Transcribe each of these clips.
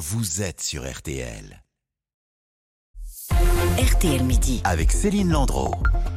vous êtes sur RTL. RTL Midi. Avec Céline Landreau.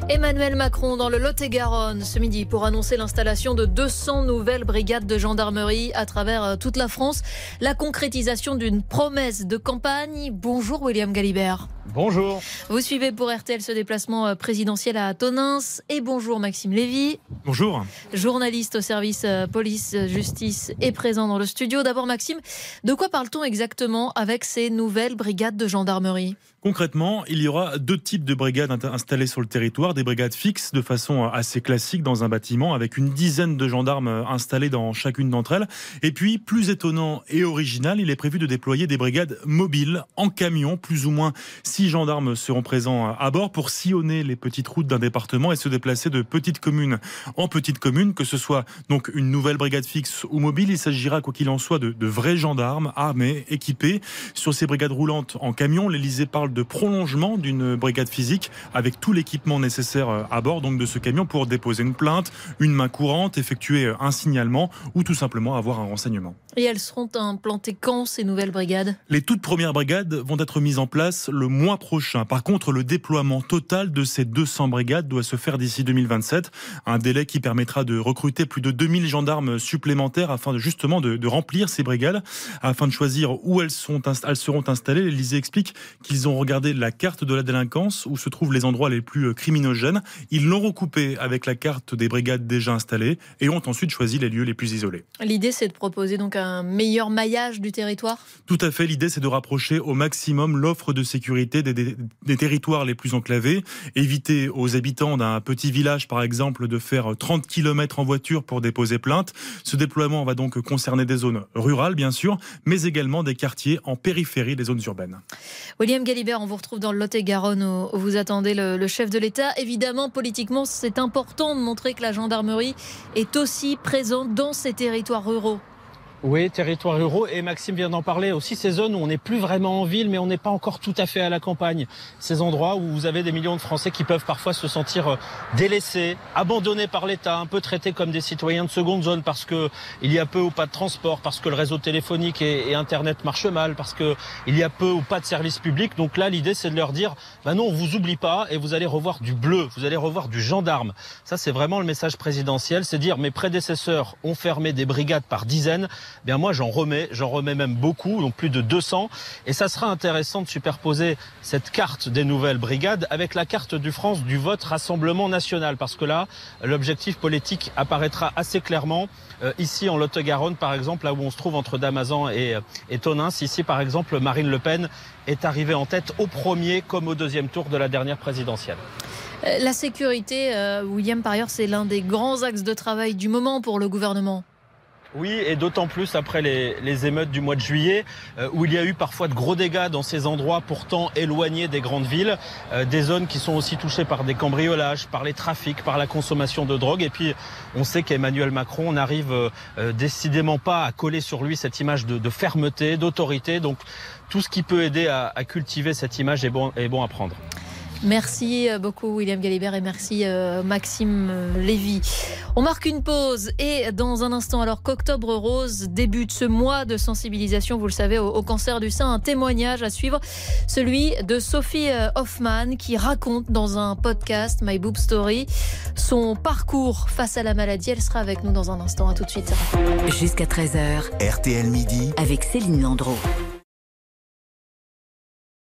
Emmanuel Macron dans le Lot-et-Garonne ce midi pour annoncer l'installation de 200 nouvelles brigades de gendarmerie à travers euh, toute la France. La concrétisation d'une promesse de campagne. Bonjour William Galibert. Bonjour. Vous suivez pour RTL ce déplacement euh, présidentiel à Tonins. Et bonjour Maxime Lévy. Bonjour. Journaliste au service euh, police-justice est présent dans le studio. D'abord Maxime, de quoi parle-t-on exactement avec ces nouvelles brigades de gendarmerie? Concrètement, il y aura deux types de brigades installées sur le territoire. Des brigades fixes de façon assez classique dans un bâtiment avec une dizaine de gendarmes installés dans chacune d'entre elles. Et puis, plus étonnant et original, il est prévu de déployer des brigades mobiles en camion. Plus ou moins six gendarmes seront présents à bord pour sillonner les petites routes d'un département et se déplacer de petite commune en petite commune, que ce soit donc une nouvelle brigade fixe ou mobile. Il s'agira, quoi qu'il en soit, de, de vrais gendarmes armés, équipés. Sur ces brigades roulantes en camion, l'Elysée parle de prolongement d'une brigade physique avec tout l'équipement nécessaire euh, à bord donc de ce camion pour déposer une plainte, une main courante, effectuer euh, un signalement ou tout simplement avoir un renseignement. Et elles seront implantées quand ces nouvelles brigades? Les toutes premières brigades vont être mises en place le mois prochain. Par contre, le déploiement total de ces 200 brigades doit se faire d'ici 2027, un délai qui permettra de recruter plus de 2000 gendarmes supplémentaires afin de justement de, de remplir ces brigades, afin de choisir où elles, sont, elles seront installées. L'Élysée explique qu'ils ont regardé la carte de la délinquance où se trouvent les endroits les plus euh, criminogènes. Ils l'ont recoupée avec la carte des brigades déjà installées et ont ensuite choisi les lieux les plus isolés. L'idée, c'est de proposer donc un meilleur maillage du territoire? Tout à fait. L'idée, c'est de rapprocher au maximum l'offre de sécurité des, territoires les plus enclavés, éviter aux habitants d'un petit village, par exemple, de faire 30 km en voiture pour déposer plainte. Ce déploiement va donc concerner des zones rurales, bien sûr, mais également des quartiers en périphérie des zones urbaines. William Galibert, on vous retrouve dans le Lot-et-Garonne où vous attendez le chef de l'État. Évidemment, politiquement, c'est important de montrer que la gendarmerie est aussi présente dans ces territoires ruraux. Oui, territoires ruraux. Et Maxime vient d'en parler aussi, ces zones où on n'est plus vraiment en ville, mais on n'est pas encore tout à fait à la campagne. Ces endroits où vous avez des millions de Français qui peuvent parfois se sentir euh, délaissés, abandonnés par l'État, un peu traités comme des citoyens de seconde zone parce que il y a peu ou pas de transport, parce que le réseau téléphonique et, et Internet marche mal, parce que il y a peu ou pas de services publics. Donc là, l'idée, c'est de leur dire, bah non, on vous oublie pas et vous allez revoir du bleu, vous allez revoir du gendarme. Ça, c'est vraiment le message présidentiel, c'est dire, mes prédécesseurs ont fermé des brigades par dizaines. Eh moi j'en remets, j'en remets même beaucoup, donc plus de 200. Et ça sera intéressant de superposer cette carte des nouvelles brigades avec la carte du France du vote Rassemblement national, parce que là, l'objectif politique apparaîtra assez clairement. Euh, ici en Lot-et-Garonne, par exemple, là où on se trouve entre Damazan et, et Tonins, ici par exemple, Marine Le Pen est arrivée en tête au premier comme au deuxième tour de la dernière présidentielle. Euh, La sécurité, euh, William, par ailleurs, c'est l'un des grands axes de travail du moment pour le gouvernement. Oui, et d'autant plus après les, émeutes du mois de juillet, euh, où il y a eu parfois de gros dégâts dans ces endroits pourtant éloignés des grandes villes, euh, des zones qui sont aussi touchées par des cambriolages, par les trafics, par la consommation de drogue. Et puis, on sait qu'Emmanuel Macron n'arrive euh, décidément pas à coller sur lui cette image de, de fermeté, d'autorité. Donc, tout ce qui peut aider à, à cultiver cette image est bon, est bon à prendre. Merci beaucoup William Galibert et merci euh, Maxime Lévy. On marque une pause et dans un instant alors qu'Octobre Rose débute ce mois de sensibilisation, vous le savez, au, au, cancer du sein, un témoignage à suivre, celui de Sophie euh, Hoffman qui raconte dans un podcast My Boob Story son parcours face à la maladie. Elle sera avec nous dans un instant. À tout de suite. Jusqu'à 13h. RTL Midi. Avec Céline Landreau.